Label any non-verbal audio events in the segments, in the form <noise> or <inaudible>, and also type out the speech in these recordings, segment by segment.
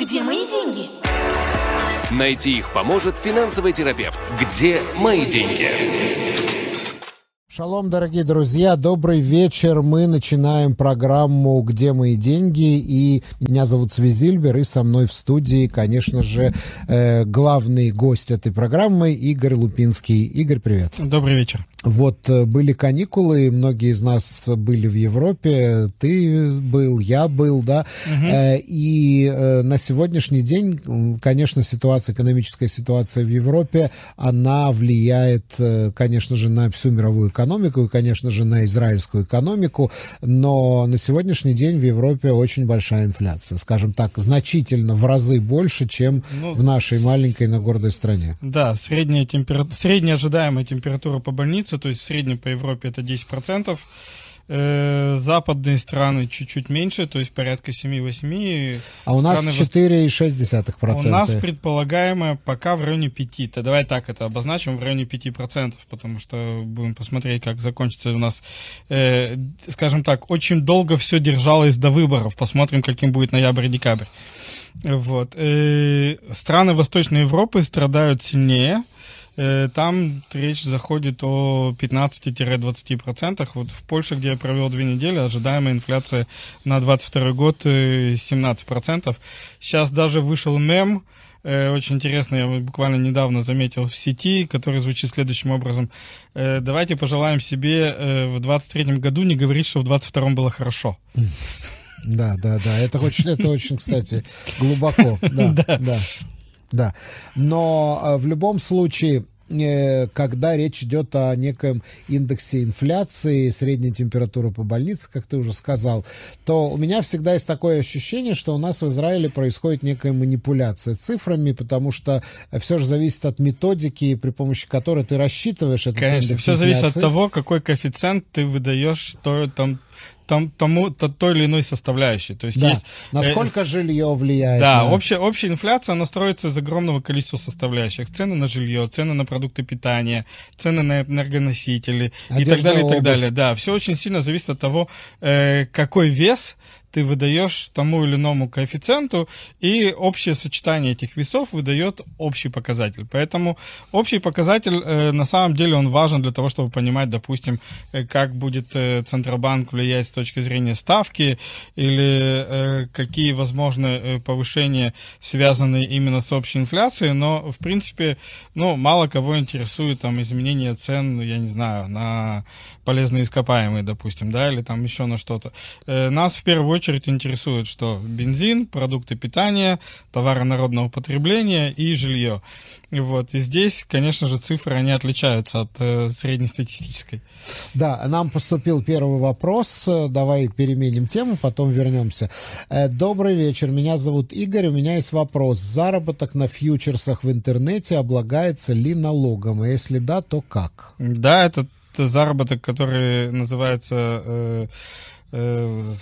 Где мои деньги? Найти их поможет финансовый терапевт. Где мои деньги? Шалом, дорогие друзья, добрый вечер. Мы начинаем программу «Где мои деньги?» И меня зовут Свизильбер, и со мной в студии, конечно же, э, главный гость этой программы Игорь Лупинский. Игорь, привет. Добрый вечер. Вот э, были каникулы, многие из нас были в Европе, ты был, я был, да, угу. и э, на сегодняшний день, конечно, ситуация, экономическая ситуация в Европе, она влияет, конечно же, на всю мировую экономику и, конечно же, на израильскую экономику, но на сегодняшний день в Европе очень большая инфляция, скажем так, значительно в разы больше, чем ну, в нашей маленькой, но гордой стране. Да, средняя, температура, средняя ожидаемая температура по больнице то есть в среднем по Европе это 10%. Э, западные страны чуть-чуть меньше, то есть порядка 7-8. А у нас 4,6%. У нас предполагаемое пока в районе 5. То давай так это обозначим, в районе 5%, потому что будем посмотреть, как закончится у нас, э, скажем так, очень долго все держалось до выборов. Посмотрим, каким будет ноябрь-декабрь. Вот. Э, страны Восточной Европы страдают сильнее. Э, там речь заходит о 15-20%. Вот в Польше, где я провел две недели, ожидаемая инфляция на 22 год 17%. Э, Сейчас даже вышел мем, э, очень интересно, я буквально недавно заметил в сети, который звучит следующим образом. Давайте пожелаем себе в 23 году не говорить, что в 22 было хорошо. Да, да, да. Это очень, это очень, кстати, глубоко. <laughs> Да, да. Да. Но э, в любом случае э, когда речь идет о неком индексе инфляции, средней температуры по больнице, как ты уже сказал, то у меня всегда есть такое ощущение, что у нас в Израиле происходит некая манипуляция цифрами, потому что все же зависит от методики, при помощи которой ты рассчитываешь этот Конечно, индекс все инфляции. зависит от того, какой коэффициент ты выдаешь, что там там, тому, то, той или иной составляющей. То есть да. есть, Насколько э, жилье влияет? Да, на... общая, общая инфляция, она строится из огромного количества составляющих. Цены на жилье, цены на продукты питания, цены на энергоносители Одежда, и так далее, и так далее. Да, все очень сильно зависит от того, э, какой вес ты выдаешь тому или иному коэффициенту, и общее сочетание этих весов выдает общий показатель. Поэтому общий показатель, э, на самом деле, он важен для того, чтобы понимать, допустим, э, как будет э, Центробанк влиять с точки зрения ставки, или э, какие возможны э, повышения, связанные именно с общей инфляцией, но, в принципе, ну, мало кого интересует там изменение цен, я не знаю, на полезные ископаемые, допустим, да, или там еще на что-то. Э, нас в первую очередь интересует, что бензин, продукты питания, товары народного потребления и жилье. Вот. И здесь, конечно же, цифры, они отличаются от э, среднестатистической. Да, нам поступил первый вопрос. Давай переменим тему, потом вернемся. Э, добрый вечер, меня зовут Игорь. У меня есть вопрос. Заработок на фьючерсах в интернете облагается ли налогом? И если да, то как? Да, это заработок, который называется... Э, э,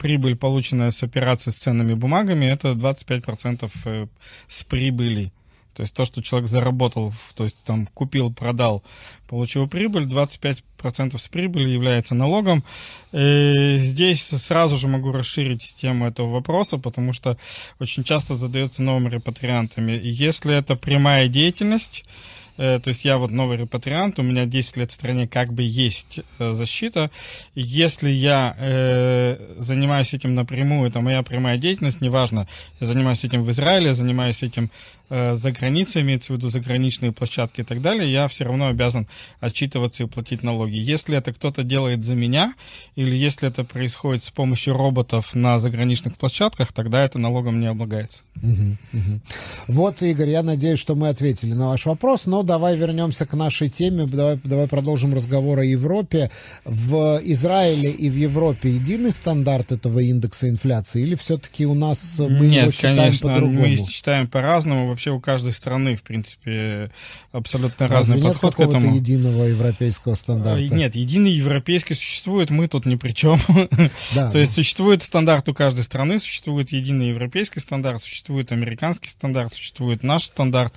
прибыль, полученная с операций с ценными бумагами, это 25% э, с прибыли. То есть то, что человек заработал, то есть там купил, продал, получил прибыль, 25% с прибыли является налогом. И здесь сразу же могу расширить тему этого вопроса, потому что очень часто задается новыми репатриантами. Если это прямая деятельность, Э, то есть я вот новый репатриант, у меня 10 лет в стране как бы есть э, защита. Если я э, занимаюсь этим напрямую, это моя прямая деятельность, неважно, я занимаюсь этим в Израиле, я занимаюсь этим э, за границей, имеется в виду заграничные площадки и так далее, я все равно обязан отчитываться и платить налоги. Если это кто-то делает за меня, или если это происходит с помощью роботов на заграничных площадках, тогда это налогом не облагается. Угу, угу. Вот, Игорь, я надеюсь, что мы ответили на ваш вопрос, но давай вернемся к нашей теме, давай, давай продолжим разговор о Европе. В Израиле и в Европе единый стандарт этого индекса инфляции или все-таки у нас мы Нет, его считаем конечно, по-другому? мы считаем по-разному. Вообще у каждой страны, в принципе, абсолютно Разве разный нет подход к этому. единого европейского стандарта? Нет, единый европейский существует, мы тут ни при чем. <laughs> Да. То есть существует стандарт у каждой страны, существует единый европейский стандарт, существует американский стандарт, существует наш стандарт.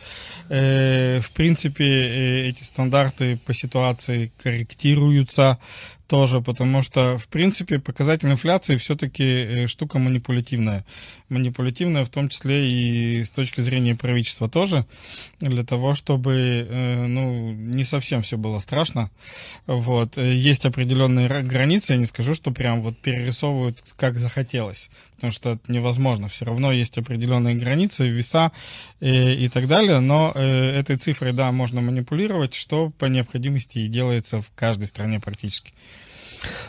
Э, в принципе, принципе, э, эти стандарты по ситуации корректируются. Тоже, потому что, в принципе, показатель инфляции все-таки э, штука манипулятивная. Манипулятивная в том числе и с точки зрения правительства тоже, для того, чтобы э, ну, не совсем все было страшно. Вот. Есть определенные границы, я не скажу, что прям вот перерисовывают как захотелось, потому что это невозможно. Все равно есть определенные границы, веса и, э, и так далее, но этой цифрой, да, можно манипулировать, что по необходимости и делается в каждой стране практически.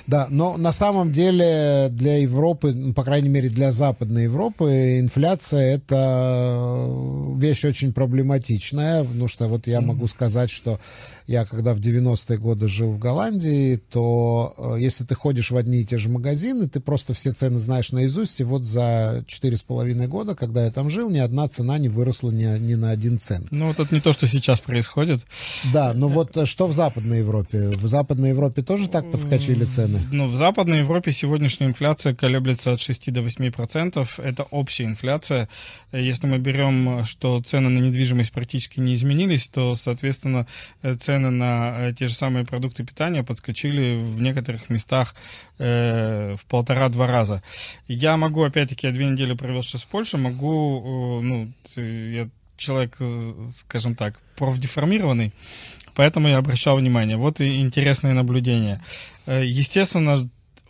Да, но на самом деле для Европы, ну, по крайней мере для Западной Европы, инфляция это вещь очень проблематичная, потому что вот я могу сказать, что я когда в 90-е годы жил в Голландии, то э, если ты ходишь в одни и те же магазины, ты просто все цены знаешь наизусть, и вот за 4,5 года, когда я там жил, ни одна цена не выросла ни, ни на один цент. Ну вот это не то, что сейчас происходит. Да, но вот э, что в Западной Европе? В Западной Европе тоже так подскочили цены? Ну, в Западной Европе сегодняшняя инфляция колеблется от 6 до 8 процентов. Это общая инфляция. Если мы берем, что цены на недвижимость практически не изменились, то, соответственно, цены цены на э, те же самые продукты питания подскочили в некоторых местах э, в полтора-два раза. Я могу, опять-таки, я две недели провел сейчас в Польше, могу, э, ну, я человек, э, скажем так, профдеформированный, поэтому я обращал внимание. Вот и интересные наблюдения. Естественно,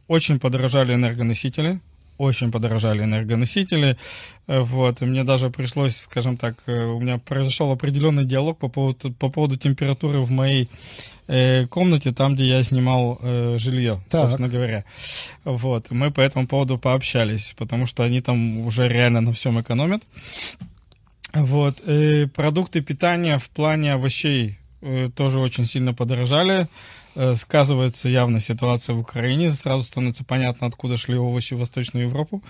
очень подорожали энергоносители, очень подорожали энергоносители. Э, вот, и мне даже пришлось, скажем так, э, у меня произошел определенный диалог по поводу, по поводу температуры в моей э, комнате, там, где я снимал э, жилье, так. собственно говоря. Вот, мы по этому поводу пообщались, потому что они там уже реально на всем экономят. Вот, и продукты питания в плане овощей э, тоже очень сильно подорожали. Э, сказывается явно ситуация в Украине. Сразу становится понятно, откуда шли овощи в Восточную Европу,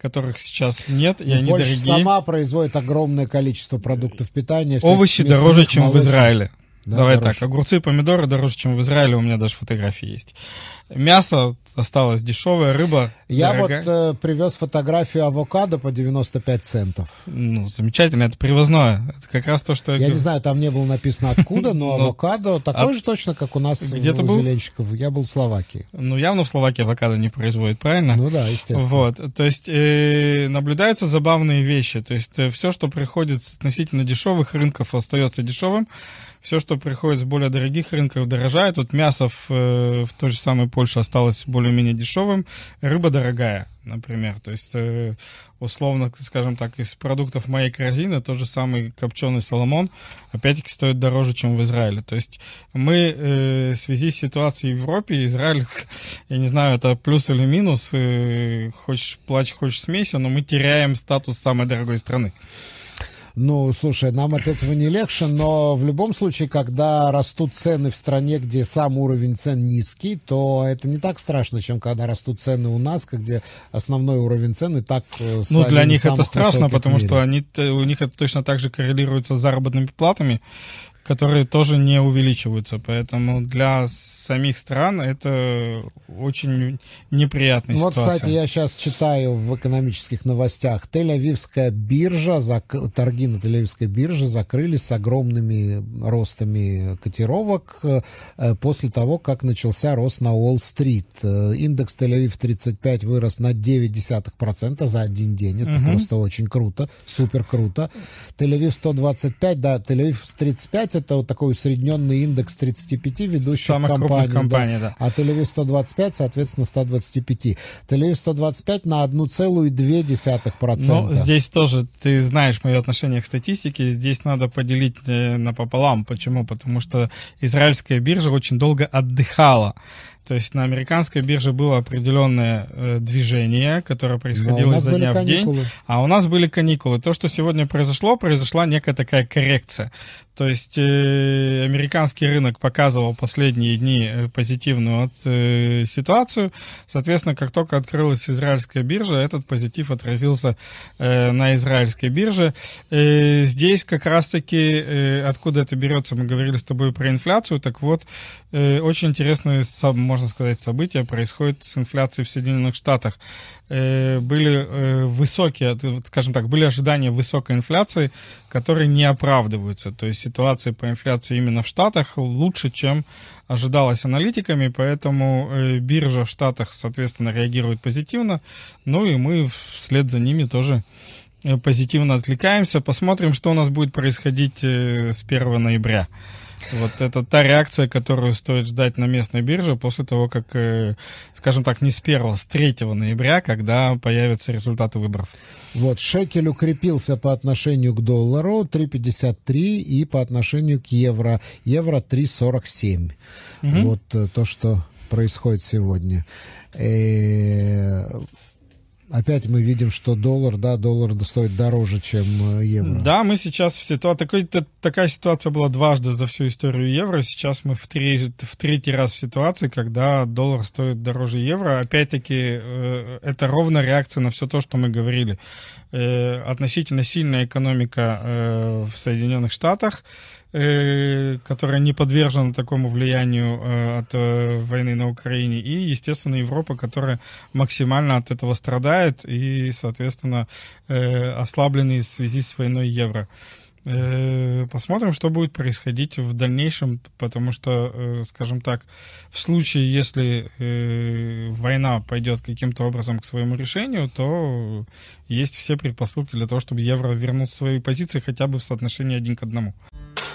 которых сейчас нет, и, и они Польша дорогие. сама производит огромное количество продуктов питания. Овощи дороже, чем молочных. в Израиле. Да, Давай дороже. так, огурцы и помидоры дороже, чем в Израиле, у меня даже фотографии есть. Мясо осталось дешевое, рыба Я дорогая. вот э, привез фотографию авокадо по 95 центов. Ну, замечательно, это привозное. Это как раз то, что я... Я не знаю, там не было написано откуда, но <laughs> авокадо такой а же точно, как у нас где у зеленщиков. Я был в Словакии. Ну, явно в Словакии авокадо не производят, правильно? Ну да, естественно. Вот, то есть э, наблюдаются забавные вещи. То есть э, все, что приходит с относительно дешевых рынков, остается дешевым. Все, что приходит с более дорогих рынков, дорожает. Вот мясо в, э, в той же самой Польше осталось более-менее дешевым. Рыба дорогая, например. То есть, э, условно, скажем так, из продуктов моей корзины тот же самый копченый соломон, опять-таки, стоит дороже, чем в Израиле. То есть мы э, в связи с ситуацией в Европе, Израиль, <laughs> я не знаю, это плюс или минус, хочешь плачь, хочешь смейся, но мы теряем статус самой дорогой страны. Ну, слушай, нам от этого не легче, но в любом случае, когда растут цены в стране, где сам уровень цен низкий, то это не так страшно, чем когда растут цены у нас, где основной уровень цен и так... Э, ну, для них это страшно, потому что они, у них это точно так же коррелируется с заработными платами, которые тоже не увеличиваются. Поэтому для самих стран это очень неприятная вот, ситуация. Вот, кстати, я сейчас читаю в экономических новостях. Тель-Авивская биржа, зак... торги на Тель-Авивской бирже закрылись с огромными ростами котировок э, после того, как начался рост на Уолл-стрит. Э, индекс Тель-Авив 35 вырос на 0,9% за один день. Это угу. просто очень круто, супер круто. Тель-Авив 125, да, Тель-Авив 35 5 это вот такой усредненный индекс 35 ведущих Самых компаний. компаний да. да. А Тель-Авив 125, соответственно, 125. Тель-Авив 125 на 1,2%. Ну, здесь тоже, ты знаешь мое отношение к статистике, здесь надо поделить э, напополам. Почему? Потому что израильская биржа очень долго отдыхала. То есть на американской бирже было определенное э, движение, которое происходило изо дня в день, а у нас были каникулы. То, что сегодня произошло, произошла некая такая коррекция. То есть э, американский рынок показывал последние дни э, позитивную от, э, ситуацию. Соответственно, как только открылась израильская биржа, этот позитив отразился э, на израильской бирже. Э, здесь как раз-таки э, откуда это берется, мы говорили с тобой про инфляцию, так вот, э, очень интересный сам можно сказать, события происходят с инфляцией в Соединенных Штатах. Э, были э, высокие, скажем так, были ожидания высокой инфляции, которые не оправдываются. То есть ситуация по инфляции именно в Штатах лучше, чем ожидалось аналитиками, поэтому э, биржа в Штатах, соответственно, реагирует позитивно. Ну и мы вслед за ними тоже позитивно откликаемся. Посмотрим, что у нас будет происходить с 1 ноября. Вот это та реакция, которую стоит ждать на местной бирже после того, как, э, скажем так, не с 1, с 3 ноября, когда появятся результаты выборов. Вот, шекель укрепился по отношению к доллару 3,53 и по отношению к евро. Евро 3,47. Угу. Вот э, то, что происходит сегодня. Э, опять мы видим, что доллар, да, доллар стоит дороже, чем э, евро. Да, мы сейчас в ситуации, такая ситуация была дважды за всю историю евро, сейчас мы в, три, в третий раз в ситуации, когда доллар стоит дороже евро. Опять-таки, э, это ровно реакция на все то, что мы говорили. Э, относительно сильная экономика в Соединенных Штатах, Э, которая не подвержена такому влиянию э, от э, войны на Украине, и, естественно, Европа, которая максимально от этого страдает и, соответственно, ослабленный в связи с войной евро. Посмотрим, что будет происходить в дальнейшем, потому что, скажем так, в случае, если война пойдет каким-то образом к своему решению, то есть все предпосылки для того, чтобы евро вернуть свои позиции хотя бы в соотношении один к одному.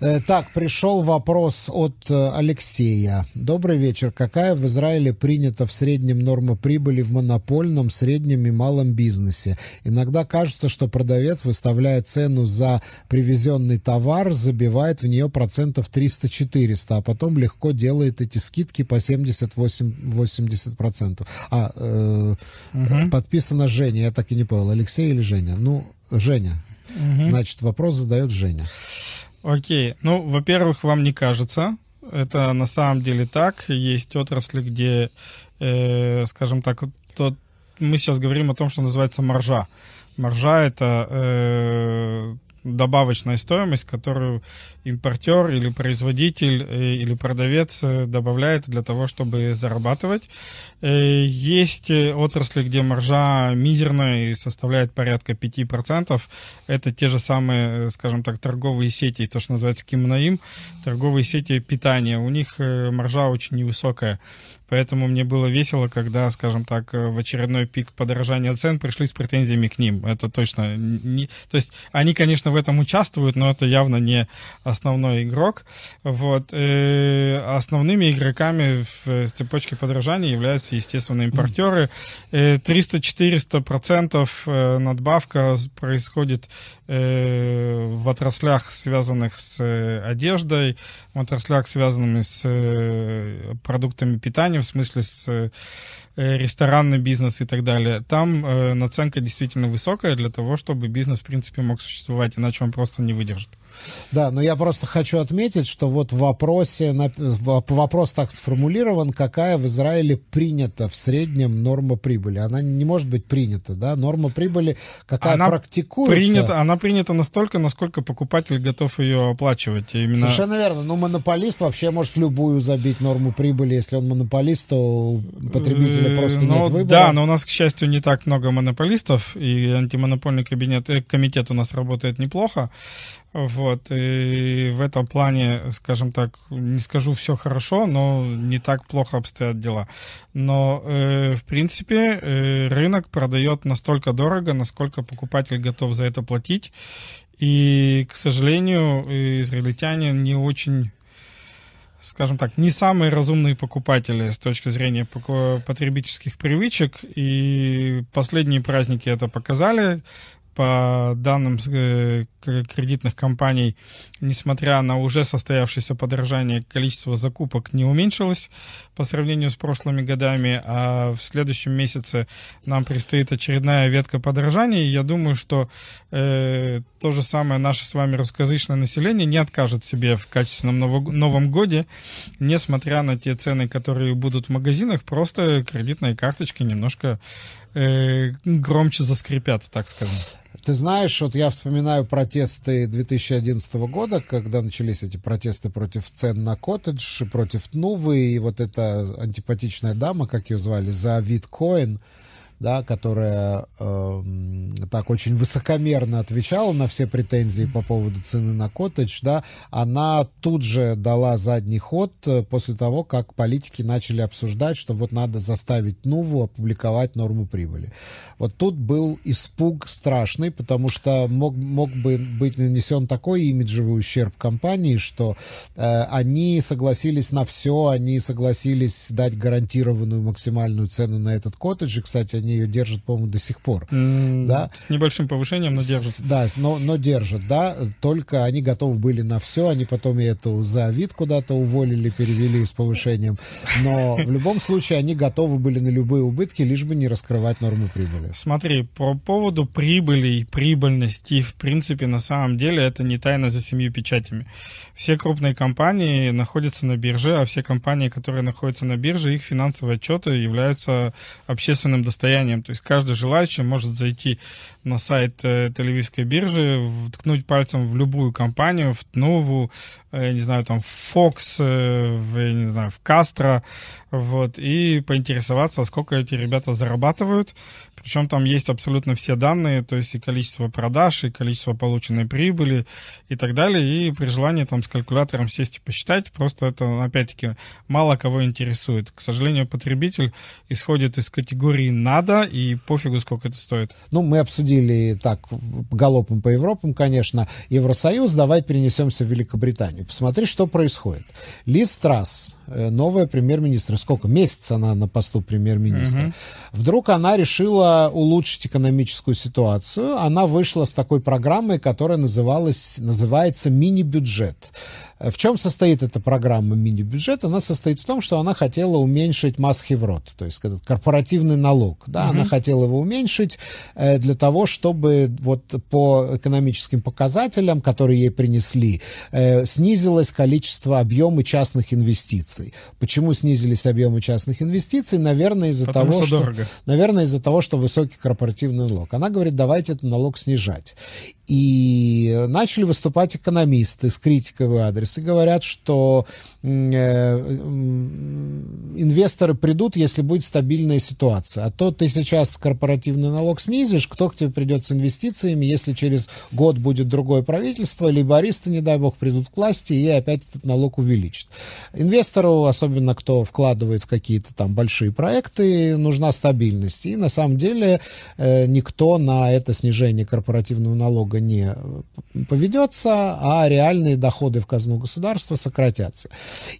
Э, так, пришел вопрос от э, Алексея. Добрый вечер. Какая в Израиле принята в среднем норма прибыли в монопольном, среднем и малом бизнесе? Иногда кажется, что продавец, выставляя цену за привезенный товар, забивает в нее процентов 300-400, а потом легко делает эти скидки по 70-80%. А, э, угу. подписано Женя, я так и не понял, Алексей или Женя? Ну, Женя. Угу. Значит, вопрос задает Женя. Окей. Ну, во-первых, вам не кажется. Это на самом деле так. Есть отрасли, где, э, скажем так, тот, мы сейчас говорим о том, что называется маржа. Маржа это э, добавочная стоимость, которую импортер или производитель э, или продавец э, добавляет для того, чтобы зарабатывать. Э, есть отрасли, где маржа мизерная и составляет порядка 5%. Это те же самые, скажем так, торговые сети, то, что называется кимнаим, торговые сети питания. У них маржа очень невысокая. Поэтому мне было весело, когда, скажем так, в очередной пик подорожания цен пришли с претензиями к ним. Это точно не... То есть они, конечно, в этом участвуют, но это явно не основной игрок. Вот. И э, основными игроками в цепочке подорожания являются, естественно, импортеры. 300-400% э, э, надбавка происходит в отраслях, связанных с одеждой, в отраслях, связанными с продуктами питания, в смысле с э, ресторанный бизнес и так далее. Там э, наценка действительно высокая для того, чтобы бизнес, в принципе, мог существовать, иначе он просто не выдержит. Да, но я просто хочу отметить, что вот в вопросе, вопрос так сформулирован, какая в Израиле принята в среднем норма прибыли. Она не может быть принята, да? Норма прибыли какая она практикуется. Принята, она принята настолько, насколько покупатель готов ее оплачивать. Именно... Совершенно верно. Ну, монополист вообще может любую забить норму прибыли. Если он монополист, то у потребителя э, просто но, нет выбора. Да, но у нас, к счастью, не так много монополистов, и антимонопольный кабинет, э, комитет у нас работает неплохо. Вот, и в этом плане, скажем так, не скажу все хорошо, но не так плохо обстоят дела. Но, э, в принципе, э, рынок продает настолько дорого, насколько покупатель готов за это платить. И, к сожалению, израильтяне не очень скажем так, не самые разумные покупатели с точки зрения потребительских привычек. И последние праздники это показали по данным э, кредитных компаний, несмотря на уже состоявшееся подорожание, количество закупок не уменьшилось по сравнению с прошлыми годами, а в следующем месяце нам предстоит очередная ветка подорожания, я думаю, что э, то же самое наше с вами русскоязычное население не откажет себе в качественном ново- Новом годе, несмотря на те цены, которые будут в магазинах, просто кредитные карточки немножко э, громче заскрипят, так скажем. Ты знаешь, вот я вспоминаю протесты 2011 года, когда начались эти протесты против цен на коттедж, против Нувы, и вот эта антипатичная дама, как ее звали, за Виткоин, да, которая э, так очень высокомерно отвечала на все претензии по поводу цены на коттедж, да, она тут же дала задний ход э, после того, как политики начали обсуждать, что вот надо заставить Нуву опубликовать норму прибыли. Вот тут был испуг страшный, потому что мог, мог бы быть нанесен такой имиджевый ущерб компании, что э, они согласились на все, они согласились дать гарантированную максимальную цену на этот коттедж, и, кстати, они они ее держат, по-моему, до сих пор. Mm, да? С небольшим повышением, но держат. С, да, но, но держат, да. Только они готовы были на все, они потом и эту за вид куда-то уволили, перевели с повышением. Но в любом случае они готовы были на любые убытки, лишь бы не раскрывать норму прибыли. Смотри, по поводу прибыли и прибыльности, в принципе, на самом деле это не тайна за семью печатями. Все крупные компании находятся на бирже, а все компании, которые находятся на бирже, их финансовые отчеты являются общественным достоянием состоянием. То есть каждый желающий может зайти на сайт э, Тель-Авивской биржи, ткнуть пальцем в любую компанию, в Тнуву, э, не знаю, там, в Fox, э, в, не знаю, в Castro, вот, и поинтересоваться, сколько эти ребята зарабатывают. Причем там есть абсолютно все данные, то есть и количество продаж, и количество полученной прибыли и так далее. И при желании там с калькулятором сесть и посчитать, просто это, опять-таки, мало кого интересует. К сожалению, потребитель исходит из категории «надо», и пофигу, сколько это стоит. Ну, мы обсудили так галопом по Европам, конечно, Евросоюз, давай перенесемся в Великобританию. Посмотри, что происходит. Лиз Трасс, э, новая премьер-министр, сколько? Месяц она на посту премьер-министра. Угу. Вдруг она решила улучшить экономическую ситуацию. Она вышла с такой программой, которая называлась, называется «Мини-бюджет». В чем состоит эта программа мини-бюджет? Она состоит в том, что она хотела уменьшить масс-хеврот, то есть этот корпоративный налог. Да, угу. Она хотела его уменьшить э, для того, чтобы вот по экономическим показателям, которые ей принесли, э, снизилось количество объема частных инвестиций. Почему снизились объемы частных инвестиций? Наверное, из-за того, что, что наверное, из-за того, что высокий корпоративный налог. Она говорит, давайте этот налог снижать. И начали выступать экономисты с критикой в адрес и говорят, что э, инвесторы придут, если будет стабильная ситуация. А то ты сейчас корпоративный налог снизишь, кто к тебе придет с инвестициями, если через год будет другое правительство, либористы, не дай бог, придут к власти и опять этот налог увеличат. Инвестору, особенно кто вкладывает в какие-то там большие проекты, нужна стабильность. И на самом деле э, никто на это снижение корпоративного налога не поведется, а реальные доходы в казну государства сократятся.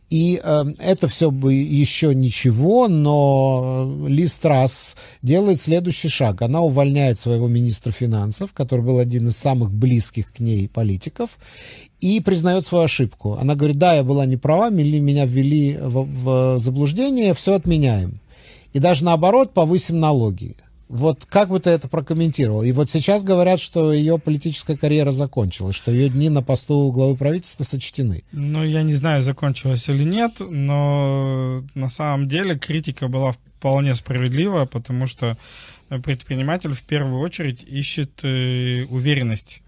И э, это все бы еще ничего, но Лиз Трасс делает следующий шаг. Она увольняет своего министра финансов, который был один из самых близких к ней политиков, и признает свою ошибку. Она говорит, да, я была не права, меня ввели в, в заблуждение, все отменяем. И даже наоборот, повысим налоги. Вот как бы ты это прокомментировал? И вот сейчас говорят, что ее политическая карьера закончилась, что ее дни на посту главы правительства сочтены. Ну, я не знаю, закончилась или нет, но на самом деле критика была вполне справедливая, потому что предприниматель в первую очередь ищет э, уверенность.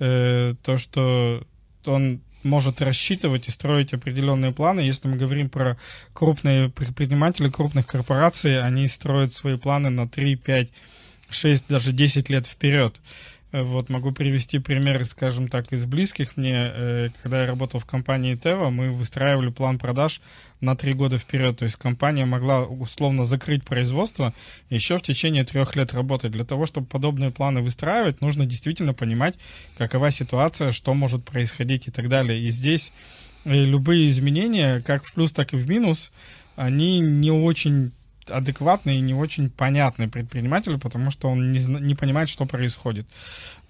Э, то, что он может рассчитывать и строить определенные планы. Если мы говорим про крупные предприниматели, крупных корпораций, они строят свои планы на 3, 5, 6, даже 10 лет вперед. Э, вот могу привести пример, скажем так, из близких мне. Э, когда я работал в компании Тева, мы выстраивали план продаж на три года вперед. То есть компания могла условно закрыть производство еще в течение трех лет работать. Для того, чтобы подобные планы выстраивать, нужно действительно понимать, какова ситуация, что может происходить и так далее. И здесь э, любые изменения, как в плюс, так и в минус, они не очень адекватный и не очень понятный предпринимателю, потому что он не, не понимает, что происходит.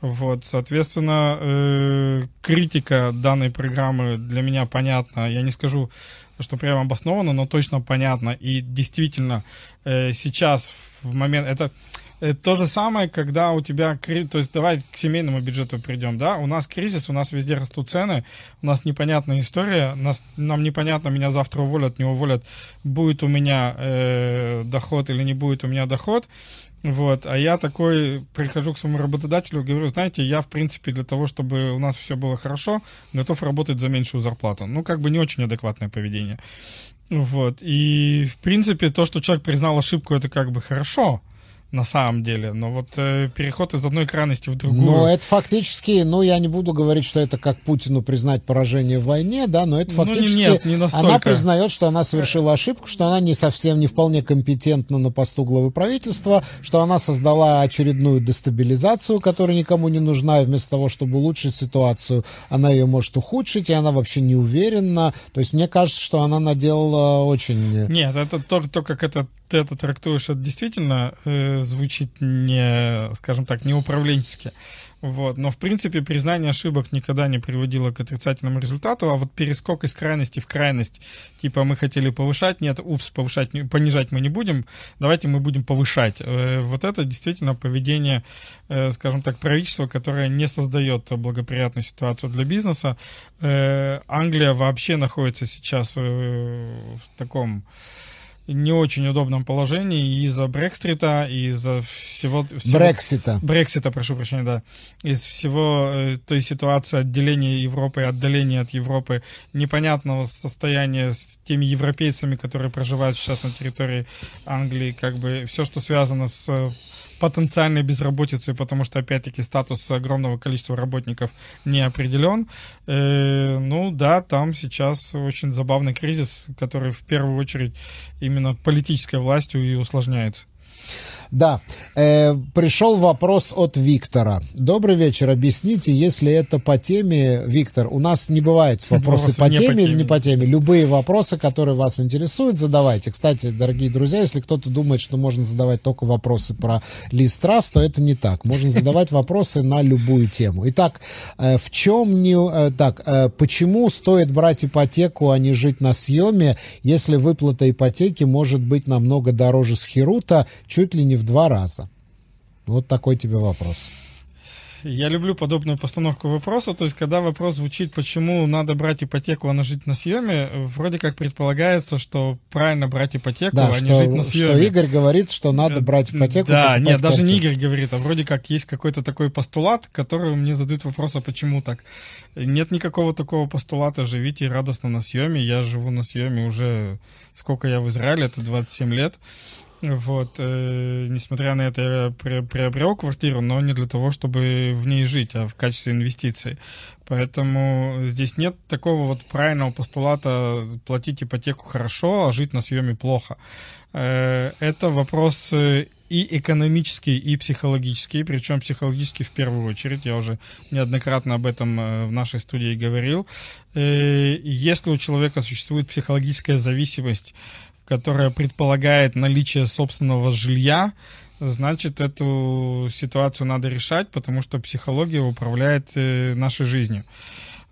Вот, соответственно, э, критика данной программы для меня понятна. Я не скажу, что прямо обоснована, но точно понятна. И действительно, э, сейчас в момент... Это Это то же самое, когда у тебя, то есть давай к семейному бюджету придем, да, у нас кризис, у нас везде растут цены, у нас непонятная история, нас, нам непонятно, меня завтра уволят, не уволят, будет у меня э, доход или не будет у меня доход, вот, а я такой прихожу к своему работодателю говорю, знаете, я, в принципе, для того, чтобы у нас все было хорошо, готов работать за меньшую зарплату. Ну, как бы не очень адекватное поведение. Вот, и, в принципе, то, что человек признал ошибку, это как бы хорошо, на самом деле. Но вот э, переход из одной крайности в другую... Но это фактически, ну, я не буду говорить, что это как Путину признать поражение в войне, да, но это фактически... Ну, нет, не настолько. Она признает, что она совершила ошибку, что она не совсем, не вполне компетентна на посту главы правительства, что она создала очередную дестабилизацию, которая никому не нужна, и вместо того, чтобы улучшить ситуацию, она ее может ухудшить, и она вообще не уверена. То есть мне кажется, что она наделала очень... Нет, это то, то как это ты это трактуешь, это действительно э, звучит не, скажем так, не управленчески. Вот. Но, в принципе, признание ошибок никогда не приводило к отрицательному результату, а вот перескок из крайности в крайность, типа мы хотели повышать, нет, упс, повышать, понижать мы не будем, давайте мы будем повышать. Э, вот это действительно поведение, э, скажем так, правительства, которое не создает благоприятную ситуацию для бизнеса. Э, Англия вообще находится сейчас в таком не очень удобном положении из-за Брекстрита, из-за всего... всего Брексита. Брексита, прошу прощения, да. Из всего э, той ситуации отделения Европы, отдаления от Европы, непонятного состояния с теми европейцами, которые проживают сейчас на территории Англии, как бы все, что связано с потенциальной безработицы, потому что, опять-таки, статус огромного количества работников не определен. Э, ну да, там сейчас очень забавный кризис, который в первую очередь именно политической властью и усложняется. Да, э, пришел вопрос от Виктора. Добрый вечер. Объясните, если это по теме, Виктор, у нас не бывает вопросы, по теме, по теме или не по теме. Любые вопросы, которые вас интересуют, задавайте. Кстати, дорогие друзья, если кто-то думает, что можно задавать только вопросы про лист раз, то это не так. Можно задавать вопросы на любую тему. Итак, э, в чем не... Э, так, э, почему стоит брать ипотеку, а не жить на съеме, если выплата ипотеки может быть намного дороже с Хирута, чуть ли не в два раза? Вот такой тебе вопрос. Я люблю подобную постановку вопроса. То есть, когда вопрос звучит, почему надо брать ипотеку, а не жить на съеме, вроде как предполагается, что правильно брать ипотеку, да, а что, не жить на съеме. Что Игорь говорит, что надо брать ипотеку. Да, нет, даже не Игорь говорит, а вроде как есть какой-то такой постулат, который мне задают вопрос, а почему так? Нет никакого такого постулата, живите радостно на съеме. Я живу на съеме уже сколько я в Израиле, это 27 лет. Вот, э, несмотря на это, я приобрел квартиру, но не для того, чтобы в ней жить, а в качестве инвестиций. Поэтому здесь нет такого вот правильного постулата платить ипотеку хорошо, а жить на съеме плохо. Э, это вопрос э, и экономический, и психологический, причем психологический в первую очередь. Я уже неоднократно об этом э, в нашей студии говорил. Э, если у человека существует психологическая зависимость которая предполагает наличие собственного жилья, значит, эту ситуацию надо решать, потому что психология управляет э, нашей жизнью.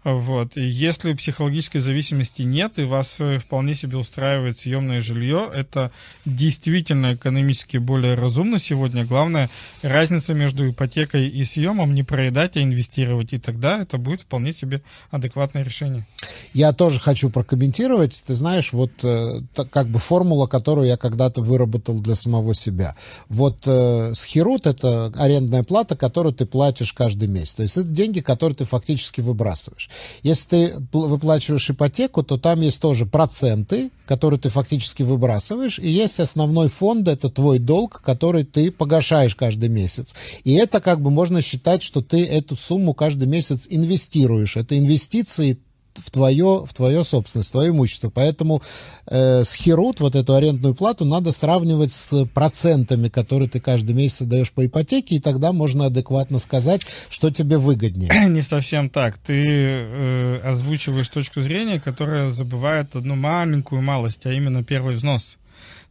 Вот. Если психологической зависимости нет, и вас э, вполне себе устраивает съемное жилье, это действительно экономически более разумно сегодня. Главное, разница между ипотекой и съемом не проедать, а инвестировать. И тогда это будет вполне себе адекватное решение. Я тоже хочу прокомментировать. Ты знаешь, вот э, как бы формула, которую я когда-то выработал для самого себя. Вот э, схерут — это арендная плата, которую ты платишь каждый месяц. То есть это деньги, которые ты фактически выбрасываешь. Если ты выплачиваешь ипотеку, то там есть тоже проценты, которые ты фактически выбрасываешь, и есть основной фонд, это твой долг, который ты погашаешь каждый месяц. И это как бы можно считать, что ты эту сумму каждый месяц инвестируешь. Это инвестиции в твое, в твое собственность, в твое имущество. Поэтому э, с Херут, вот эту арендную плату, надо сравнивать с процентами, которые ты каждый месяц даешь по ипотеке, и тогда можно адекватно сказать, что тебе выгоднее. <clears throat> Не совсем так. Ты э, озвучиваешь точку зрения, которая забывает одну маленькую малость, а именно первый взнос.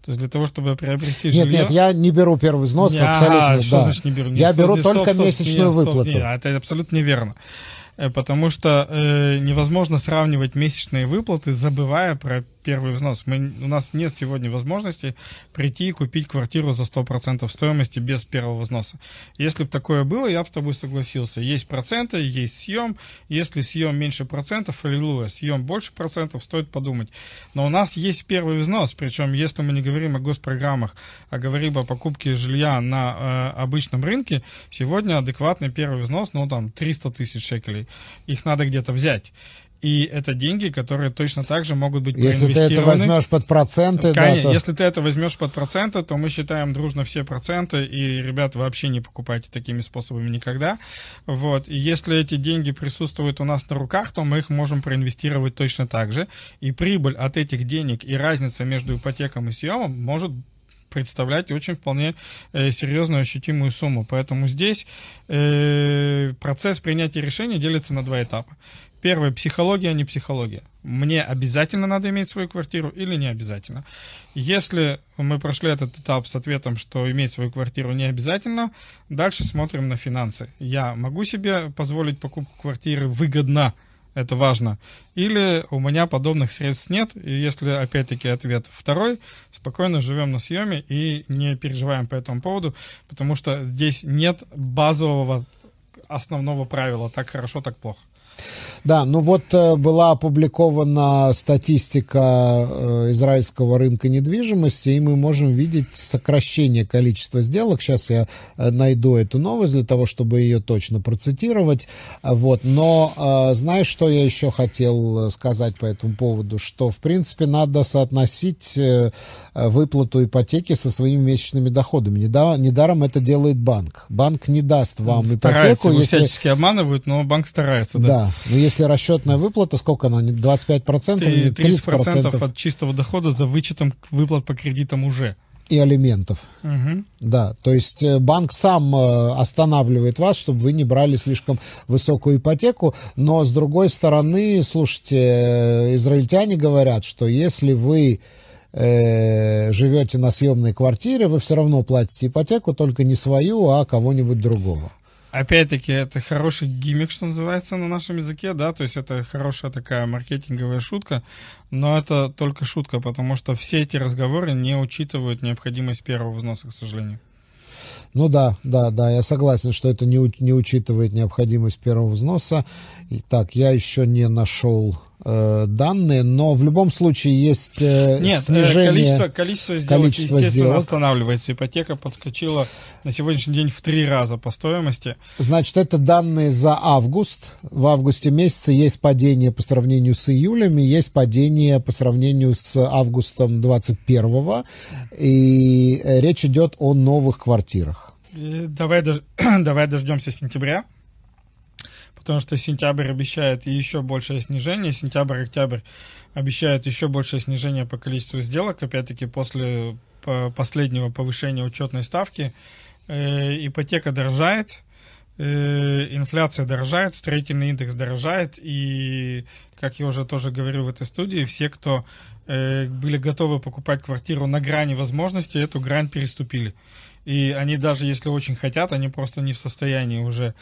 То есть для того, чтобы приобрести жилье... Нет, нет, я не беру первый взнос, не, абсолютно, а, да. Что значит не беру? Не я стоп, беру не только стоп, месячную стоп, выплату. Нет, это абсолютно неверно. Э, потому что э, невозможно сравнивать месячные выплаты, забывая про первый взнос. Мы, у нас нет сегодня возможности прийти и купить квартиру за 100% стоимости без первого взноса. Если бы такое было, я бы с тобой согласился. Есть проценты, есть съем. Если съем меньше процентов, аллилуйя. Съем больше процентов, стоит подумать. Но у нас есть первый взнос. Причем, если мы не говорим о госпрограммах, а говорим о покупке жилья на э, обычном рынке, сегодня адекватный первый взнос, ну там 300 тысяч шекелей. Их надо где-то взять. И это деньги, которые точно так же могут быть Если ты это возьмешь под проценты, Конечно, да, то... если ты это возьмешь под проценты, то мы считаем дружно все проценты, и, ребят, вообще не покупайте такими способами никогда. Вот. И если эти деньги присутствуют у нас на руках, то мы их можем проинвестировать точно так же. И прибыль от этих денег и разница между ипотеком и съемом может представлять очень вполне э, серьезную ощутимую сумму. Поэтому здесь э, процесс принятия решения делится на два этапа. Первое, психология, не психология. Мне обязательно надо иметь свою квартиру или не обязательно. Если мы прошли этот этап с ответом, что иметь свою квартиру не обязательно, дальше смотрим на финансы. Я могу себе позволить покупку квартиры выгодно, это важно. Или у меня подобных средств нет, и если опять-таки ответ второй, спокойно живем на съеме и не переживаем по этому поводу, потому что здесь нет базового основного правила, так хорошо, так плохо. Да, ну вот э, была опубликована статистика э, израильского рынка недвижимости, и мы можем видеть сокращение количества сделок. Сейчас я э, найду эту новость для того, чтобы ее точно процитировать. Вот. Но знаешь, что я еще хотел сказать по этому поводу? Что, в принципе, надо соотносить выплату ипотеки со своими месячными доходами. Недаром это делает банк. Банк не даст вам старается, ипотеку. Если... всячески обманывают, но банк старается. Да, да но если если расчетная выплата, сколько она? 25%? 30%, 30% от чистого дохода за вычетом выплат по кредитам уже и алиментов. Угу. Да, то есть э, банк сам э, останавливает вас, чтобы вы не брали слишком высокую ипотеку, но с другой стороны, слушайте, э, израильтяне говорят, что если вы э, живете на съемной квартире, вы все равно платите ипотеку, только не свою, а кого-нибудь другого. Опять-таки, это хороший гиммик, что называется на нашем языке, да, то есть это хорошая такая маркетинговая шутка, но это только шутка, потому что все эти разговоры не учитывают необходимость первого взноса, к сожалению. Ну да, да, да, я согласен, что это не, не учитывает необходимость первого взноса. Итак, я еще не нашел данные, но в любом случае есть э, Нет, э, снижение... количество, количество сделок, количество естественно, сделок. останавливается. Ипотека подскочила на сегодняшний день в три раза по стоимости. Значит, это данные за август. В августе месяце есть падение по сравнению с июлем, и есть падение по сравнению с августом 21 И э, речь идет о новых квартирах. Э, давай, <clears throat> давай дождемся сентября потому что сентябрь обещает еще большее снижение, сентябрь-октябрь обещают еще большее снижение по количеству сделок, опять-таки после последнего повышения учетной ставки. Э, ипотека дорожает, э, инфляция дорожает, строительный индекс дорожает, и, как я уже тоже говорил в этой студии, все, кто э, были готовы покупать квартиру на грани возможностей, эту грань переступили. И они даже если очень хотят, они просто не в состоянии уже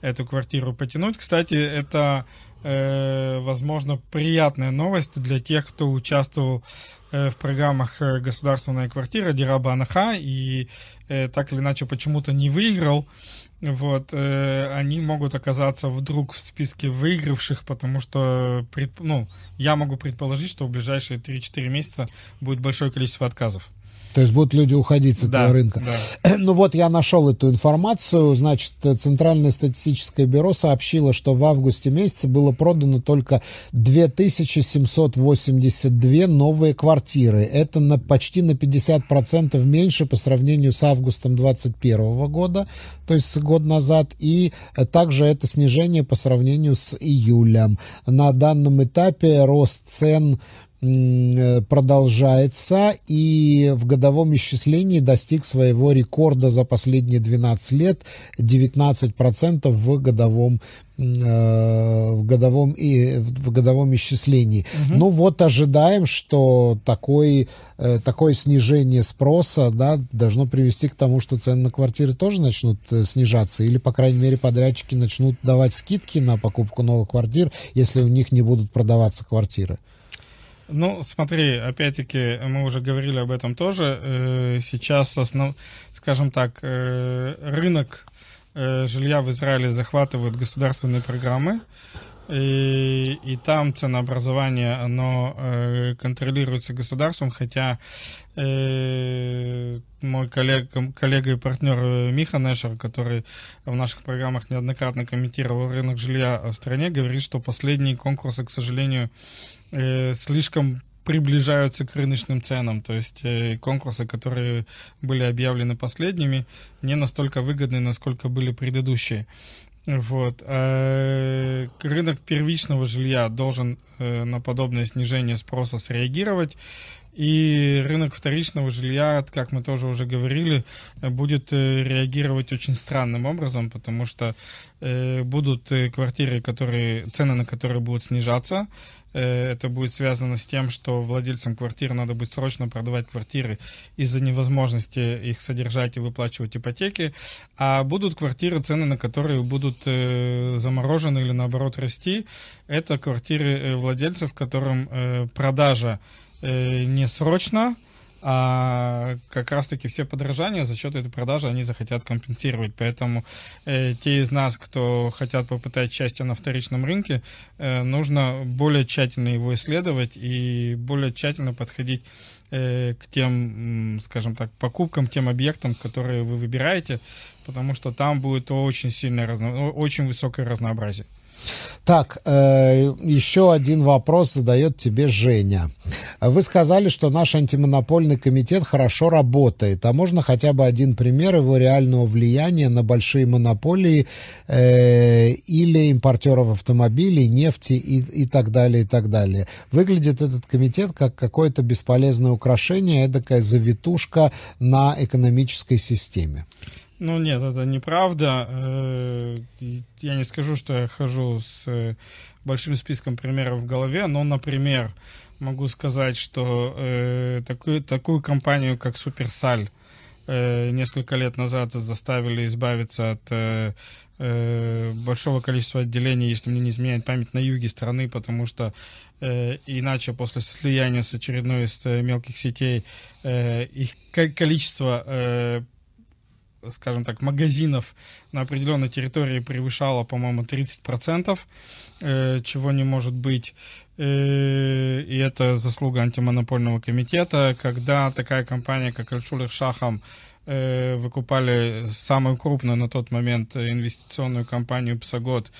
эту квартиру потянуть. Кстати, это, э, возможно, приятная новость для тех, кто участвовал э, в программах э, «Государственная квартира» Дираба Анаха и э, так или иначе почему-то не выиграл. Вот, э, они могут оказаться вдруг в списке выигравших, потому что, пред, ну, я могу предположить, что в ближайшие 3-4 месяца будет большое количество отказов. То есть будут люди уходить с этого да, рынка. Да. <clears throat> Ну вот я нашел эту информацию. Значит, Центральное статистическое бюро сообщило, что в августе месяце было продано только 2782 новые квартиры. Это на, почти на 50% меньше по сравнению с августом 2021 года, то есть год назад. И также это снижение по сравнению с июлем. На данном этапе рост цен продолжается и в годовом исчислении достиг своего рекорда за последние 12 лет 19% в годовом э, в годовом и в годовом исчислении. Угу. Ну вот ожидаем, что такой, э, такое снижение спроса да, должно привести к тому, что цены на квартиры тоже начнут снижаться, или, по крайней мере, подрядчики начнут давать скидки на покупку новых квартир, если у них не будут продаваться квартиры. Ну, смотри, опять-таки, мы уже говорили об этом тоже. Э, сейчас, основ, скажем так, э, рынок э, жилья в Израиле захватывают государственные программы. И, и там ценообразование, оно э, контролируется государством, хотя э, мой коллег, коллега и партнер Миха Нешер, который в наших программах неоднократно комментировал рынок жилья в стране, говорит, что последние конкурсы, к сожалению, э, слишком приближаются к рыночным ценам. То есть э, конкурсы, которые были объявлены последними, не настолько выгодны, насколько были предыдущие. Вот. А рынок первичного жилья должен э, на подобное снижение спроса среагировать. И рынок вторичного жилья, как мы тоже уже говорили, будет э, реагировать очень странным образом, потому что э, будут квартиры, которые, цены на которые будут снижаться, Э, это будет связано с тем, что владельцам квартир надо будет срочно продавать квартиры из-за невозможности их содержать и выплачивать ипотеки, а будут квартиры, цены на которые будут э, заморожены или наоборот расти. Это квартиры э, владельцев, которым продажа не срочно, а как раз-таки все подорожания за счет этой продажи они захотят компенсировать. Поэтому э, те из нас, кто хотят попытать счастье на вторичном рынке, э, нужно более тщательно его исследовать и более тщательно подходить э, к тем, скажем так, покупкам, тем объектам, которые вы выбираете, потому что там будет очень сильное, разно... очень высокое разнообразие. Так, э, еще один вопрос задает тебе Женя. Вы сказали, что наш антимонопольный комитет хорошо работает. А можно хотя бы один пример его реального влияния на большие монополии э, или импортеров автомобилей, нефти и, и так далее, и так далее. Выглядит этот комитет как какое-то бесполезное украшение, эдакая завитушка на экономической системе. Ну нет, это неправда. Э, я не скажу, что я хожу с э, большим списком примеров в голове, но, например, могу сказать, что э, такую, такую компанию, как Суперсаль, несколько лет назад заставили избавиться от большого количества отделений, если мне не изменяет память, на юге страны, потому что э, иначе после слияния с очередной из мелких сетей э, их количество э, скажем так, магазинов на определенной территории превышало, по-моему, 30%, э, чего не может быть. Э, и это заслуга антимонопольного комитета, когда такая компания, как Альшулер Шахам, э, выкупали самую крупную на тот момент инвестиционную компанию Псагод,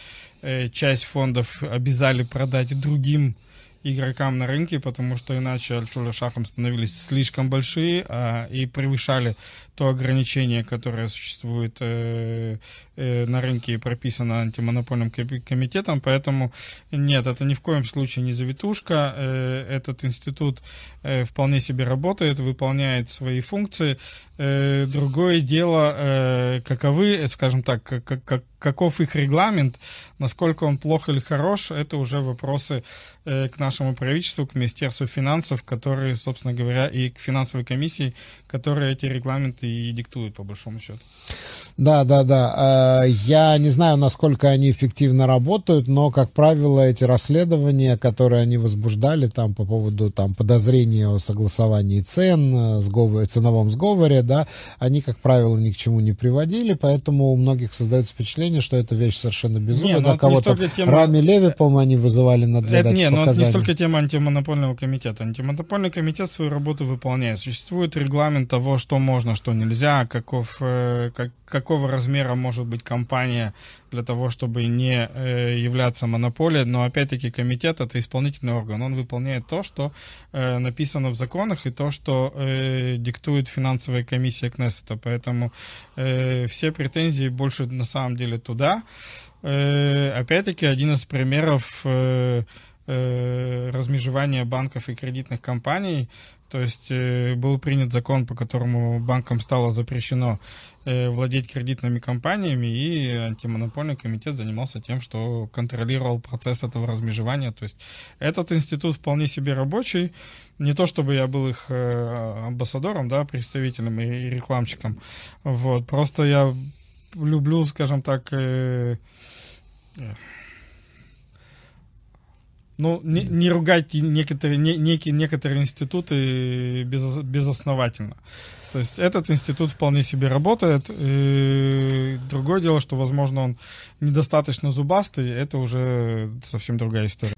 часть фондов обязали продать другим игрокам на рынке, потому что иначе Альшуля Шахом становились слишком большие а, и превышали то ограничение, которое существует э, э, на рынке и прописано антимонопольным комитетом. Поэтому нет, это ни в коем случае не завитушка. Э, этот институт э, вполне себе работает, выполняет свои функции. Э, другое дело, э, каковы, скажем так, как, как, каков их регламент, насколько он плох или хорош, это уже вопросы э, к нашему правительству, к Министерству финансов, которые, собственно говоря, и к финансовой комиссии, которые эти регламенты и диктуют, по большому счету. Да, да, да. Я не знаю, насколько они эффективно работают, но, как правило, эти расследования, которые они возбуждали там по поводу там, подозрения о согласовании цен, сговор, ценовом сговоре, да, они, как правило, ни к чему не приводили, поэтому у многих создается впечатление, что эта вещь совершенно безумная. Не, да, ну, кого-то тема... Рами Леви, по-моему, они вызывали на для это, Не, но это не столько тема антимонопольного комитета. Антимонопольный комитет свою работу выполняет. Существует регламент того, что можно, что нельзя, каков, э, как, какого размера может быть компания для того, чтобы не э, являться монополией, но опять-таки комитет это исполнительный орган, он выполняет то, что э, написано в законах и то, что э, диктует финансовая комиссия Кнессета, поэтому э, все претензии больше на самом деле туда. Э, опять-таки один из примеров э, э, размежевания банков и кредитных компаний то есть э, был принят закон, по которому банкам стало запрещено э, владеть кредитными компаниями, и антимонопольный комитет занимался тем, что контролировал процесс этого размежевания. То есть этот институт вполне себе рабочий. Не то чтобы я был их э, амбассадором, да, представителем и рекламщиком. Вот. Просто я люблю, скажем так, ну, не, не ругать некоторые, не, некие, некоторые институты без, безосновательно. То есть этот институт вполне себе работает. И другое дело, что, возможно, он недостаточно зубастый, это уже совсем другая история.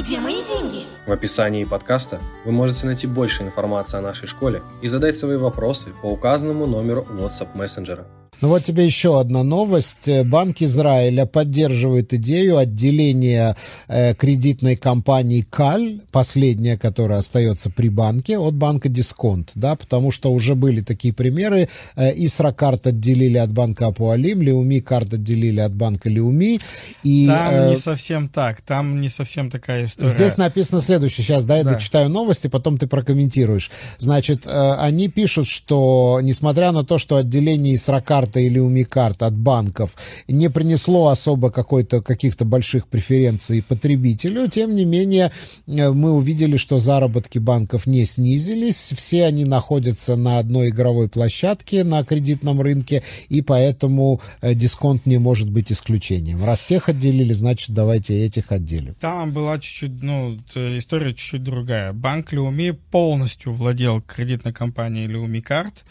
Где мои деньги? В описании подкаста вы можете найти больше информации о нашей школе и задать свои вопросы по указанному номеру WhatsApp мессенджера. Ну вот тебе еще одна новость. Банк Израиля поддерживает идею отделения э, кредитной компании Каль, последняя, которая остается при банке, от банка Дисконт, да, потому что уже были такие примеры. Э, Исракарт отделили от банка Апуалим, Леуми карт отделили от банка Леуми. И, там э, не совсем так, там не совсем такая история. Здесь написано следующее, сейчас, да, я да. дочитаю новости, потом ты прокомментируешь. Значит, э, они пишут, что несмотря на то, что отделение Исракарт карта или Умикарт от банков не принесло особо какой-то, каких-то больших преференций потребителю, тем не менее э, мы увидели, что заработки банков не снизились, все они находятся на одной игровой площадке на кредитном рынке, и поэтому э, дисконт не может быть исключением. Раз тех отделили, значит, давайте этих отделим. Там была чуть-чуть, ну, история чуть-чуть другая. Банк Леуми полностью владел кредитной компанией Леуми Карт,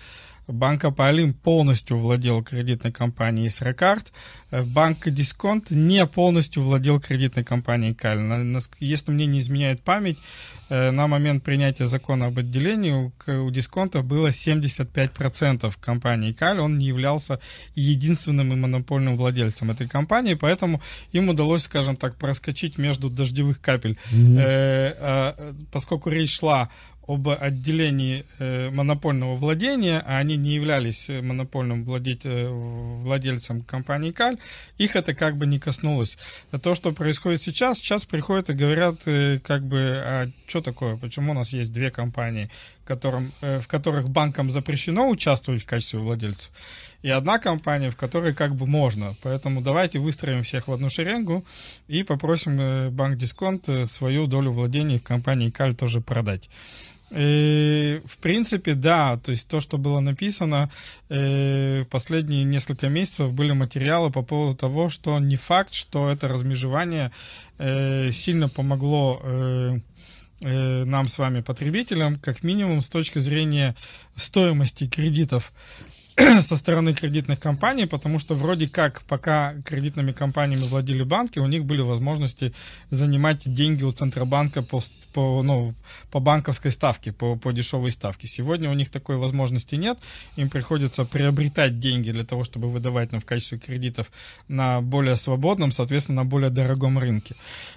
Банк Апалим полностью владел кредитной компанией Сракарт. Э, банк Дисконт не полностью владел кредитной компанией Каль. Если мне не изменяет память, э, на момент принятия закона об отделении у Дисконта было 75% компании Каль. Он не являлся единственным и монопольным владельцем этой компании, поэтому им удалось, скажем так, проскочить между дождевых капель. Mm-hmm. Поскольку речь шла об отделении э, монопольного владения, а они не являлись э, монопольным владеть, э, владельцем компании Каль, их это как бы не коснулось. То, что происходит сейчас, сейчас приходят и говорят, как бы, а что такое, почему у нас есть две компании, которым, в которых банкам запрещено участвовать в качестве владельцев, и одна компания, в которой как бы можно. Поэтому давайте выстроим всех в одну шеренгу и попросим банк Дисконт свою долю владений в компании Каль тоже продать. И, в принципе, да, то есть то, что было написано, э, последние несколько месяцев были материалы по поводу того, что не факт, что это размежевание э, сильно помогло э, э, нам с вами, потребителям, как минимум с точки зрения стоимости кредитов <clears throat> со стороны кредитных компаний, потому что вроде как пока кредитными компаниями владели банки, у них были возможности занимать деньги у Центробанка по, по, ну, по банковской ставке, по, по дешевой ставке. Сегодня у них такой возможности нет, им приходится приобретать деньги для того, чтобы выдавать нам в качестве кредитов на более свободном, соответственно, на более дорогом рынке.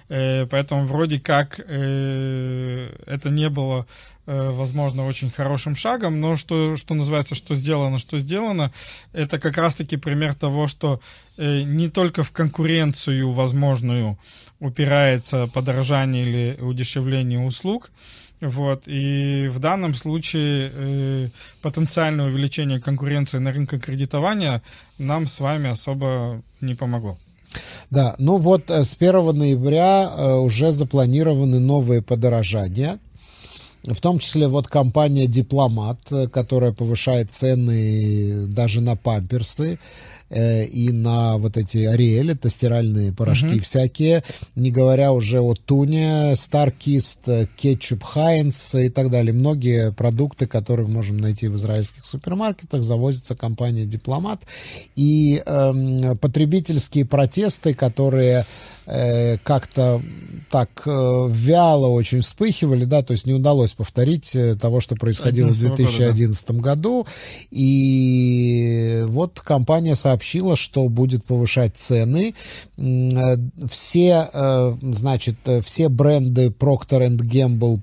Э, поэтому вроде как э, это не было возможно, очень хорошим шагом, но что, что называется, что сделано, что сделано, это как раз-таки пример того, что э, не только в конкуренцию возможную упирается подорожание или удешевление услуг, вот, и в данном случае э, потенциальное увеличение конкуренции на рынке кредитования нам с вами особо не помогло. Да, ну вот э, с 1 ноября уже запланированы новые подорожания – в том числе вот компания «Дипломат», которая повышает цены даже на памперсы э, и на вот эти Ариэль, это стиральные порошки угу. всякие, не говоря уже о Туне, Старкист, кетчуп Хайнс и так далее. Многие продукты, которые мы можем найти в израильских супермаркетах, завозится компания «Дипломат». И э, потребительские протесты, которые Э, как-то так э, вяло очень вспыхивали, да, то есть не удалось повторить э, того, что происходило в 2011 года, да. году. И вот компания сообщила, что будет повышать цены. Все, значит, все бренды Procter Gamble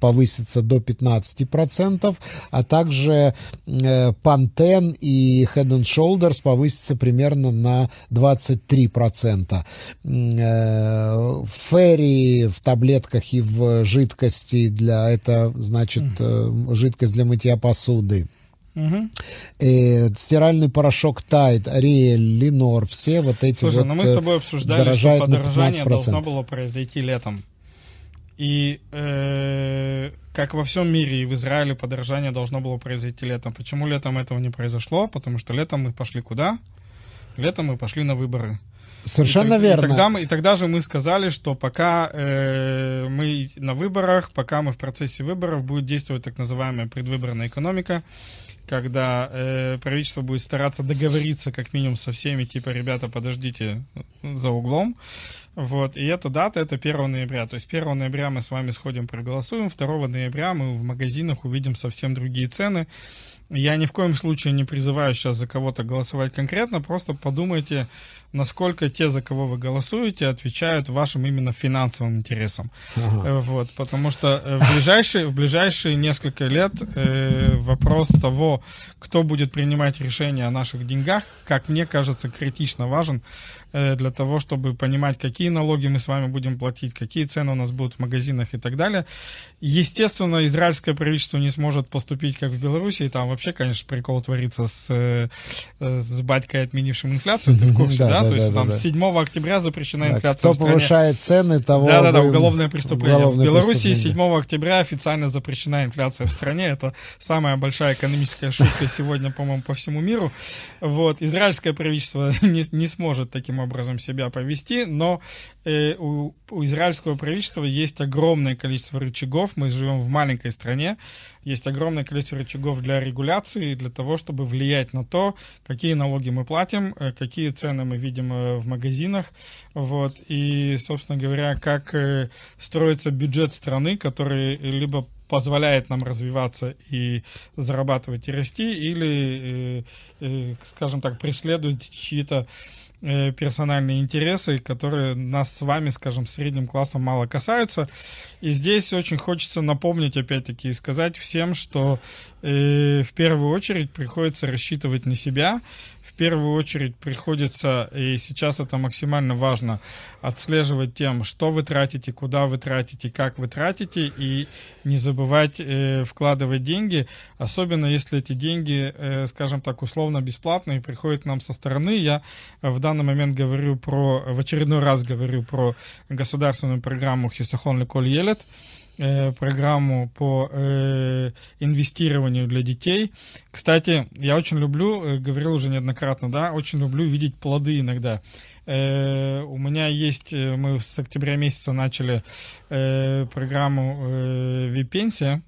повысятся до 15%, а также Pantene и Head Shoulders повысятся примерно на 23%. Э, ферри в таблетках и в жидкости для это значит mm жидкость для мытья посуды. Угу. Э, стиральный порошок Тайд, Ариэль, Линор, все вот эти Слушай, вот но мы с тобой обсуждали, что подорожание должно было произойти летом. И э, как во всем мире и в Израиле подорожание должно было произойти летом. Почему летом этого не произошло? Потому что летом мы пошли куда? Летом мы пошли на выборы. Совершенно и, верно. И тогда, мы, и тогда же мы сказали, что пока э, мы на выборах, пока мы в процессе выборов, будет действовать так называемая предвыборная экономика, когда э, правительство будет стараться договориться как минимум со всеми, типа, ребята, подождите за углом. Вот, и эта дата, это 1 ноября. То есть 1 ноября мы с вами сходим, проголосуем, 2 ноября мы в магазинах увидим совсем другие цены. Я ни в коем случае не призываю сейчас за кого-то голосовать конкретно, просто подумайте, насколько те, за кого вы голосуете, отвечают вашим именно финансовым интересам. Ага. Э, вот, потому что э, в ближайшие, в ближайшие несколько лет э, вопрос того, кто будет принимать решения о наших деньгах, как мне кажется, критично важен э, для того, чтобы понимать, какие налоги мы с вами будем платить, какие цены у нас будут в магазинах и так далее. Естественно, израильское правительство не сможет поступить, как в Беларуси, и там вообще, конечно, прикол творится с, э, с батькой, отменившим инфляцию, ты в <laughs> курсе, да? То есть там 7 октября запрещена инфляция Кто повышает цены, того... Да-да-да, уголовное преступление. В Беларуси 7 октября официально запрещена инфляция в стране. Это самая большая экономическая шутка сегодня, по-моему, по всему миру. Вот. Израильское правительство <laughs> не, не сможет таким образом себя повести, но э, у, у израильского правительства есть огромное количество рычагов. Мы живем в маленькой стране. Есть огромное количество рычагов для регуляции, для того, чтобы влиять на то, какие налоги мы платим, э, какие цены мы видим э, в магазинах. Вот. И, собственно говоря, как э, строится бюджет страны, который либо позволяет нам развиваться и зарабатывать и расти, или, скажем так, преследует чьи-то Э, персональные интересы, которые нас с вами, скажем, средним классом мало касаются. И здесь очень хочется напомнить, опять-таки, и сказать всем, что э, в первую очередь приходится рассчитывать на себя, первую очередь приходится, и сейчас это максимально важно, отслеживать тем, что вы тратите, куда вы тратите, как вы тратите, и не забывать э, вкладывать деньги, особенно если эти деньги, э, скажем так, условно бесплатные, приходят нам со стороны. Я в данный момент говорю про, в очередной раз говорю про государственную программу «Хисахон Леколь Елет», программу по э, инвестированию для детей. Кстати, я очень люблю, э, говорил уже неоднократно, да, очень люблю видеть плоды иногда. Э, у меня есть, э, мы с октября месяца начали э, программу э, «Випенсия»,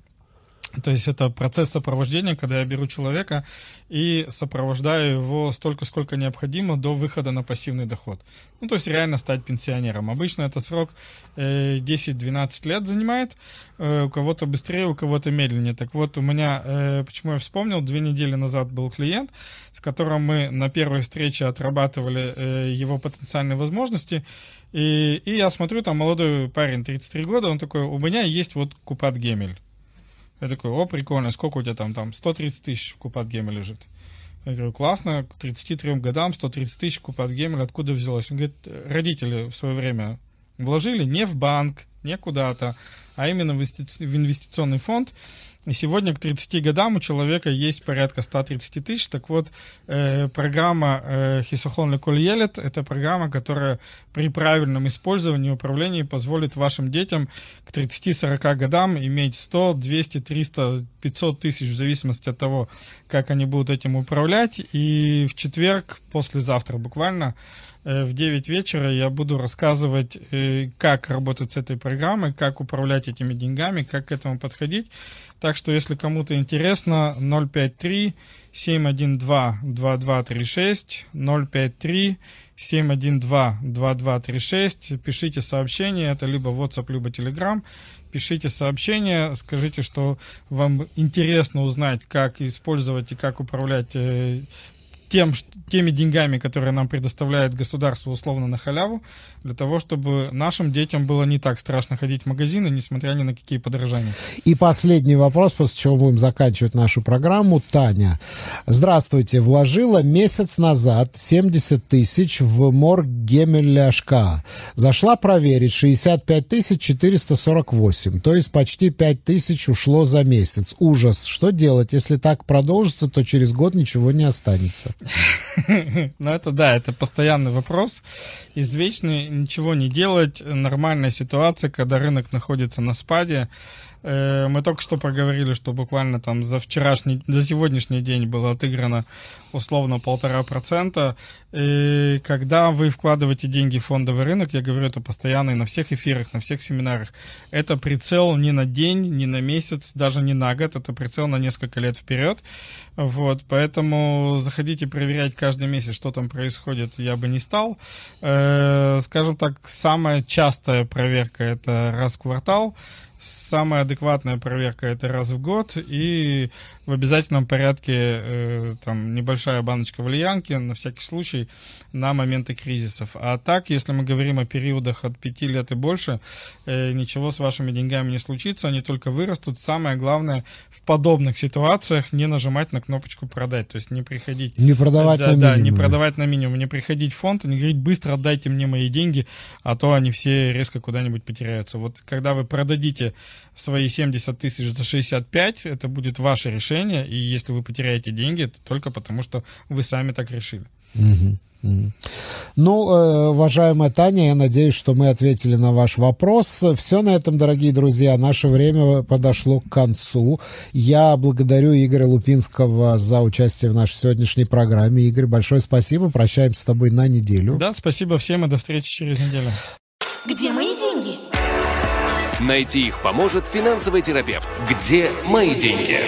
то есть это процесс сопровождения, когда я беру человека и сопровождаю его столько, сколько необходимо до выхода на пассивный доход. Ну, то есть реально стать пенсионером. Обычно это срок 10-12 э, лет занимает. Э, у кого-то быстрее, у кого-то медленнее. Так вот, у меня, э, почему я вспомнил, две недели назад был клиент, с которым мы на первой встрече отрабатывали его потенциальные возможности. И, и я смотрю, там молодой парень, 33 года, он такой, у меня есть вот Купат Гемель. Я такой, о, прикольно, сколько у тебя там, там, 130 тысяч в Купат Гейме лежит. Я говорю, классно, к 33 годам 130 тысяч Купат Геймер, откуда взялось? Он говорит, родители в свое время вложили не в банк, не куда-то, а именно в инвестиционный фонд. И сегодня к 30 годам у человека есть порядка 130 тысяч. Так вот, э, программа э, Хисахон Леколь Елет – это программа, которая при правильном использовании и управлении позволит вашим детям к 30-40 годам иметь 100, 200, 300, 500 тысяч в зависимости от того, как они будут этим управлять. И в четверг, послезавтра буквально, в 9 вечера я буду рассказывать, э, как работать с этой программой, как управлять этими деньгами, как к этому подходить. Так что, если кому-то интересно, 053 712 2236 053 712 2236 пишите сообщение, это либо WhatsApp, либо Telegram, пишите сообщение, скажите, что вам интересно узнать, как использовать и как управлять э, тем, теми деньгами, которые нам предоставляет государство условно на халяву, для того, чтобы нашим детям было не так страшно ходить в магазины, несмотря ни на какие подорожания. И последний вопрос, после чего будем заканчивать нашу программу. Таня, здравствуйте. Вложила месяц назад 70 тысяч в морг Гемеляшка. Зашла проверить 65 тысяч 448, то есть почти 5 тысяч ушло за месяц. Ужас. Что делать? Если так продолжится, то через год ничего не останется. <laughs> Ну, это да, это постоянный вопрос. Извечный, ничего не делать. Нормальная ситуация, когда рынок находится на спаде. Э, мы только что поговорили, что буквально там за вчерашний, за сегодняшний день было отыграно условно полтора процента. Когда вы вкладываете деньги в фондовый рынок, я говорю это постоянно и на всех эфирах, на всех семинарах, это прицел не на день, не на месяц, даже не на год, это прицел на несколько лет вперед. Вот, поэтому заходите проверять каждый месяц, что там происходит, я бы не стал. Э, скажем так, самая частая проверка это раз в квартал. Самая адекватная проверка это раз в год, и в обязательном порядке э, там небольшая баночка валерьянки на всякий случай на моменты кризисов. А так, если мы говорим о периодах от 5 лет и больше, э, ничего с вашими деньгами не случится, они только вырастут. Самое главное в подобных ситуациях не нажимать на кнопочку продать, то есть не приходить... Не продавать да, на минимум. Да, не продавать на минимум, не приходить в фонд, не говорить быстро отдайте мне мои деньги, а то они все резко куда-нибудь потеряются. Вот когда вы продадите свои 70 тысяч за 65, это будет ваше решение, и если вы потеряете деньги, это только потому, что вы сами так решили. Угу. Ну, э, уважаемая Таня, я надеюсь, что мы ответили на ваш вопрос. Все на этом, дорогие друзья. Наше время подошло к концу. Я благодарю Игоря Лупинского за участие в нашей сегодняшней программе. Игорь, большое спасибо. Прощаемся с тобой на неделю. Да, спасибо всем и до встречи через неделю. Где мои деньги? Найти их поможет финансовый терапевт. Где мои деньги?